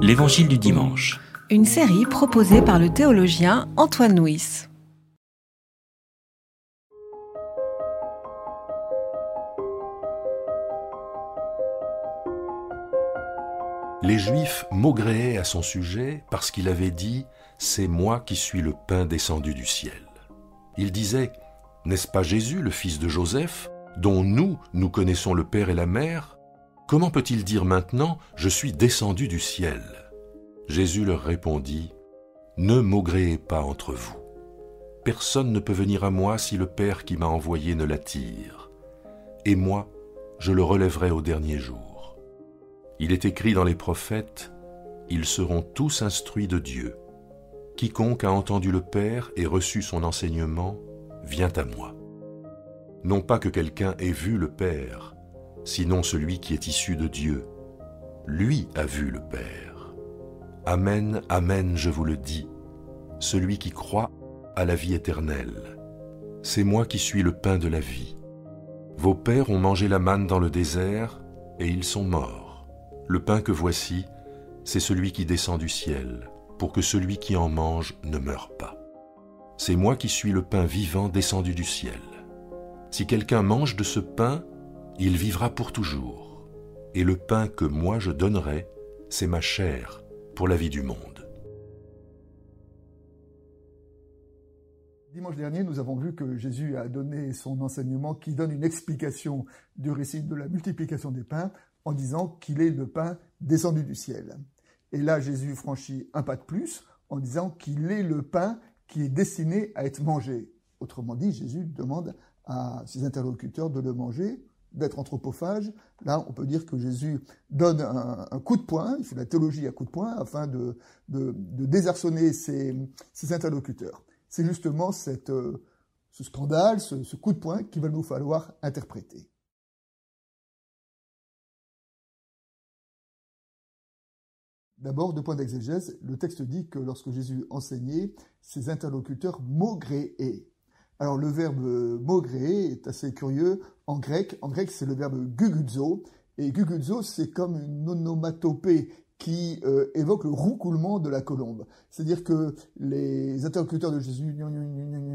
L'Évangile du dimanche. Une série proposée par le théologien Antoine Nuis. Les Juifs maugréaient à son sujet parce qu'il avait dit ⁇ C'est moi qui suis le pain descendu du ciel ⁇ Il disait ⁇ N'est-ce pas Jésus, le fils de Joseph, dont nous, nous connaissons le Père et la Mère Comment peut-il dire maintenant ⁇ Je suis descendu du ciel ?⁇ Jésus leur répondit ⁇ Ne maugréez pas entre vous. Personne ne peut venir à moi si le Père qui m'a envoyé ne l'attire. Et moi, je le relèverai au dernier jour. Il est écrit dans les prophètes, Ils seront tous instruits de Dieu. Quiconque a entendu le Père et reçu son enseignement vient à moi. Non pas que quelqu'un ait vu le Père, sinon celui qui est issu de Dieu. Lui a vu le Père. Amen, Amen, je vous le dis, celui qui croit a la vie éternelle. C'est moi qui suis le pain de la vie. Vos pères ont mangé la manne dans le désert, et ils sont morts. Le pain que voici, c'est celui qui descend du ciel, pour que celui qui en mange ne meure pas. C'est moi qui suis le pain vivant descendu du ciel. Si quelqu'un mange de ce pain, il vivra pour toujours. Et le pain que moi je donnerai, c'est ma chair pour la vie du monde. Dimanche dernier, nous avons vu que Jésus a donné son enseignement qui donne une explication du récit de la multiplication des pains en disant qu'il est le pain descendu du ciel. Et là, Jésus franchit un pas de plus en disant qu'il est le pain qui est destiné à être mangé. Autrement dit, Jésus demande à ses interlocuteurs de le manger, d'être anthropophage. Là, on peut dire que Jésus donne un, coup de poing, il fait la théologie à coup de poing, afin de, désarçonner ses, interlocuteurs. C'est justement euh, ce scandale, ce coup de poing qu'il va nous falloir interpréter. D'abord, de point d'exégèse, le texte dit que lorsque Jésus enseignait, ses interlocuteurs maugréaient. Alors le verbe maugréer est assez curieux en grec. En grec, c'est le verbe guguzo. Et guguzo, c'est comme une onomatopée qui euh, évoque le roucoulement de la colombe. C'est-à-dire que les interlocuteurs de Jésus,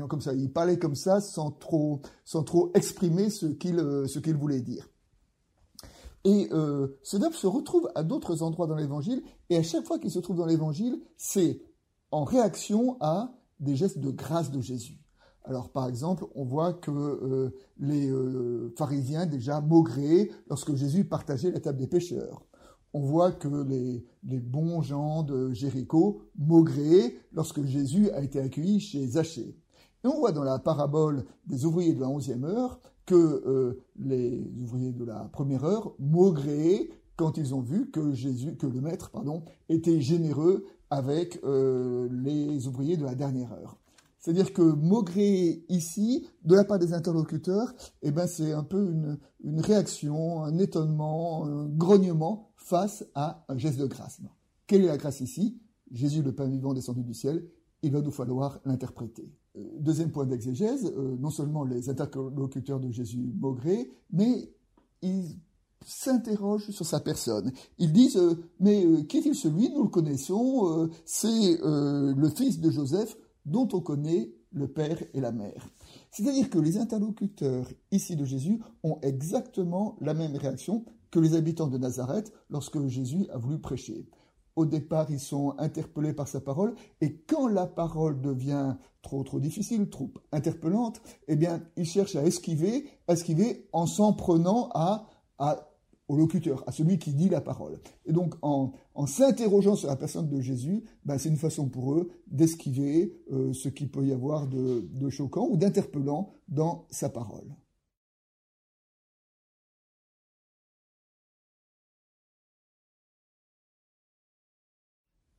comme ça, ils parlaient comme ça sans trop, sans trop exprimer ce qu'ils euh, ce qu'ils voulaient dire. Et euh, ce verbe se retrouve à d'autres endroits dans l'Évangile, et à chaque fois qu'il se trouve dans l'Évangile, c'est en réaction à des gestes de grâce de Jésus. Alors par exemple, on voit que euh, les euh, pharisiens déjà maugréaient lorsque Jésus partageait la table des pécheurs. On voit que les, les bons gens de Jéricho maugréaient lorsque Jésus a été accueilli chez Zachée. Et on voit dans la parabole des ouvriers de la onzième heure que euh, les ouvriers de la première heure maugréaient quand ils ont vu que Jésus, que le maître, pardon, était généreux avec euh, les ouvriers de la dernière heure. C'est-à-dire que maugréer ici, de la part des interlocuteurs, eh ben c'est un peu une, réaction, un étonnement, un grognement face à un geste de grâce. Quelle est la grâce ici? Jésus, le pain vivant descendu du ciel, il va nous falloir l'interpréter. Deuxième point d'exégèse, euh, non seulement les interlocuteurs de Jésus maugré, mais ils s'interrogent sur sa personne. Ils disent euh, mais euh, qui est-il celui? Nous le connaissons, c'est le fils de Joseph dont on connaît le père et la mère. C'est-à-dire que les interlocuteurs ici de Jésus ont exactement la même réaction que les habitants de Nazareth lorsque Jésus a voulu prêcher. Au départ, ils sont interpellés par sa parole, et quand la parole devient trop trop difficile, trop interpellante, eh bien, ils cherchent à esquiver, esquiver en s'en prenant à, au locuteur, à celui qui dit la parole. Et donc, en, s'interrogeant sur la personne de Jésus, ben, c'est une façon pour eux d'esquiver euh, ce qu'il peut y avoir de choquant ou d'interpellant dans sa parole.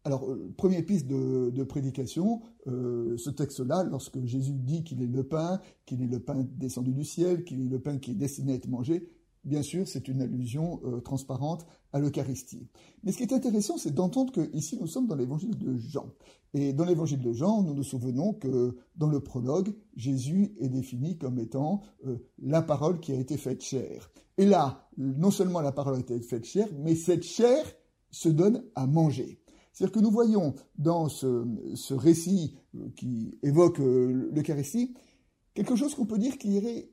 Alors, euh, première piste de, prédication, euh, ce texte-là, lorsque Jésus dit qu'il est le pain, qu'il est le pain descendu du ciel, qu'il est le pain qui est destiné à être mangé, bien sûr, c'est une allusion euh, transparente à l'Eucharistie. Mais ce qui est intéressant, c'est d'entendre qu'ici, nous sommes dans l'évangile de Jean. Et dans l'évangile de Jean, nous nous souvenons que dans le prologue, Jésus est défini comme étant la parole qui a été faite chair. Et là, non seulement la parole a été faite chair, mais cette chair se donne à manger. C'est-à-dire que nous voyons dans ce, récit euh, qui évoque euh, l'Eucharistie quelque chose qu'on peut dire qui irait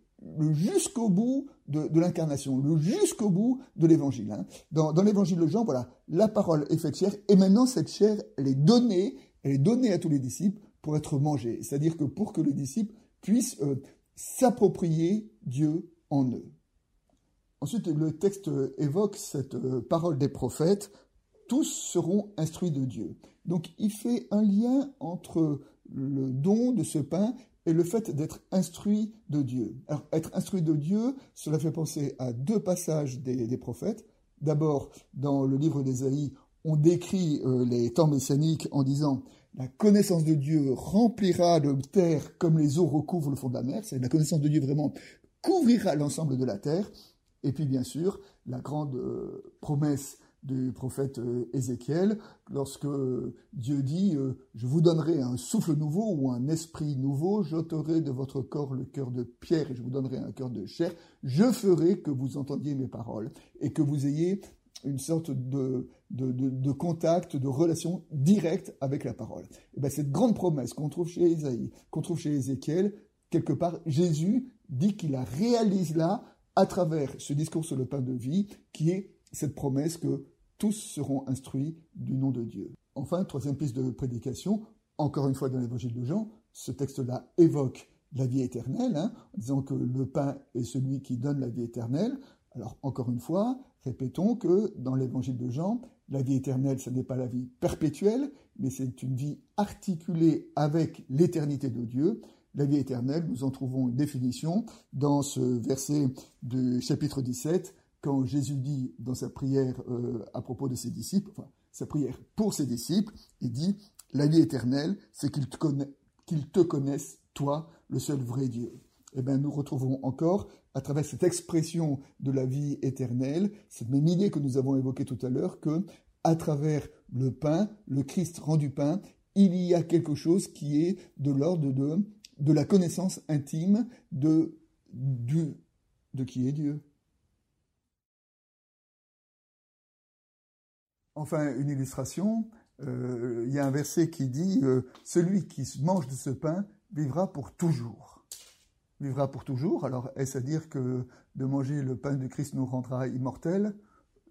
jusqu'au bout de, l'incarnation, le jusqu'au bout de l'évangile. Hein. Dans, l'évangile de Jean, voilà, la parole est faite chair, et maintenant cette chair, elle est donnée, elle est donnée à tous les disciples pour être mangée. C'est-à-dire que pour que les disciples puissent euh, s'approprier Dieu en eux. Ensuite, le texte évoque cette parole des prophètes tous seront instruits de Dieu. Donc il fait un lien entre le don de ce pain et le fait d'être instruit de Dieu. Alors être instruit de Dieu, cela fait penser à deux passages des, prophètes. D'abord, dans le livre d'Ésaïe, on décrit euh, les temps messianiques en disant la connaissance de Dieu remplira le terre comme les eaux recouvrent le fond de la mer. C'est la connaissance de Dieu vraiment couvrira l'ensemble de la terre. Et puis bien sûr, la grande euh, promesse du prophète euh, Ézéchiel, lorsque Dieu dit euh, Je vous donnerai un souffle nouveau ou un esprit nouveau, j'ôterai de votre corps le cœur de pierre et je vous donnerai un cœur de chair, je ferai que vous entendiez mes paroles et que vous ayez une sorte de, de, contact, de relation directe avec la parole. Et bien, cette grande promesse qu'on trouve chez Isaïe, qu'on trouve chez Ézéchiel, quelque part, Jésus dit qu'il la réalise là à travers ce discours sur le pain de vie qui est cette promesse que tous seront instruits du nom de Dieu. Enfin, troisième piste de prédication, encore une fois dans l'évangile de Jean, ce texte-là évoque la vie éternelle, hein, en disant que le pain est celui qui donne la vie éternelle. Alors, encore une fois, répétons que dans l'évangile de Jean, la vie éternelle, ce n'est pas la vie perpétuelle, mais c'est une vie articulée avec l'éternité de Dieu. La vie éternelle, nous en trouvons une définition dans ce verset du chapitre 17, quand Jésus dit dans sa prière euh, à propos de ses disciples, enfin, sa prière pour ses disciples, il dit La vie éternelle, c'est qu'ils te, te, connaissent, toi, le seul vrai Dieu. Eh bien, nous retrouvons encore, à travers cette expression de la vie éternelle, cette même idée que nous avons évoquée tout à l'heure, que, à travers le pain, le Christ rendu pain, il y a quelque chose qui est de l'ordre de, de la connaissance intime de, de, de qui est Dieu. Enfin, une illustration, euh, il y a un verset qui dit euh, Celui qui mange de ce pain vivra pour toujours. Vivra pour toujours. Alors, est-ce à dire que de manger le pain de Christ nous rendra immortels?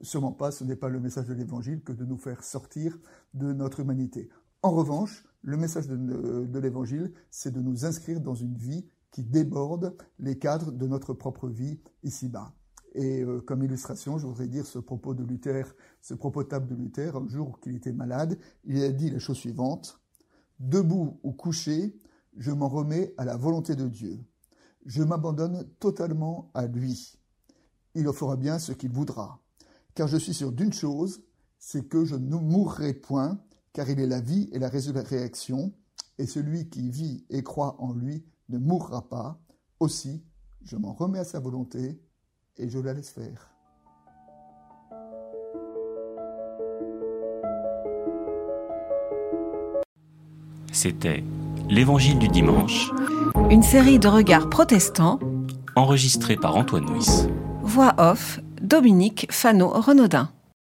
Sûrement pas, ce n'est pas le message de l'Évangile que de nous faire sortir de notre humanité. En revanche, le message de l'Évangile, c'est de nous inscrire dans une vie qui déborde les cadres de notre propre vie ici-bas. Et euh, comme illustration, je voudrais dire ce propos de Luther, ce propos table de Luther, un jour qu'il était malade, il a dit la chose suivante Debout ou couché, je m'en remets à la volonté de Dieu. Je m'abandonne totalement à lui. Il en fera bien ce qu'il voudra. Car je suis sûr d'une chose, c'est que je ne mourrai point, car il est la vie et la résurrection, et celui qui vit et croit en lui ne mourra pas. Aussi, je m'en remets à sa volonté et je la laisse faire. C'était L'Évangile du dimanche. Une série de regards protestants. Enregistrée par Antoine Nuis. Voix off, Dominique Fano-Renaudin.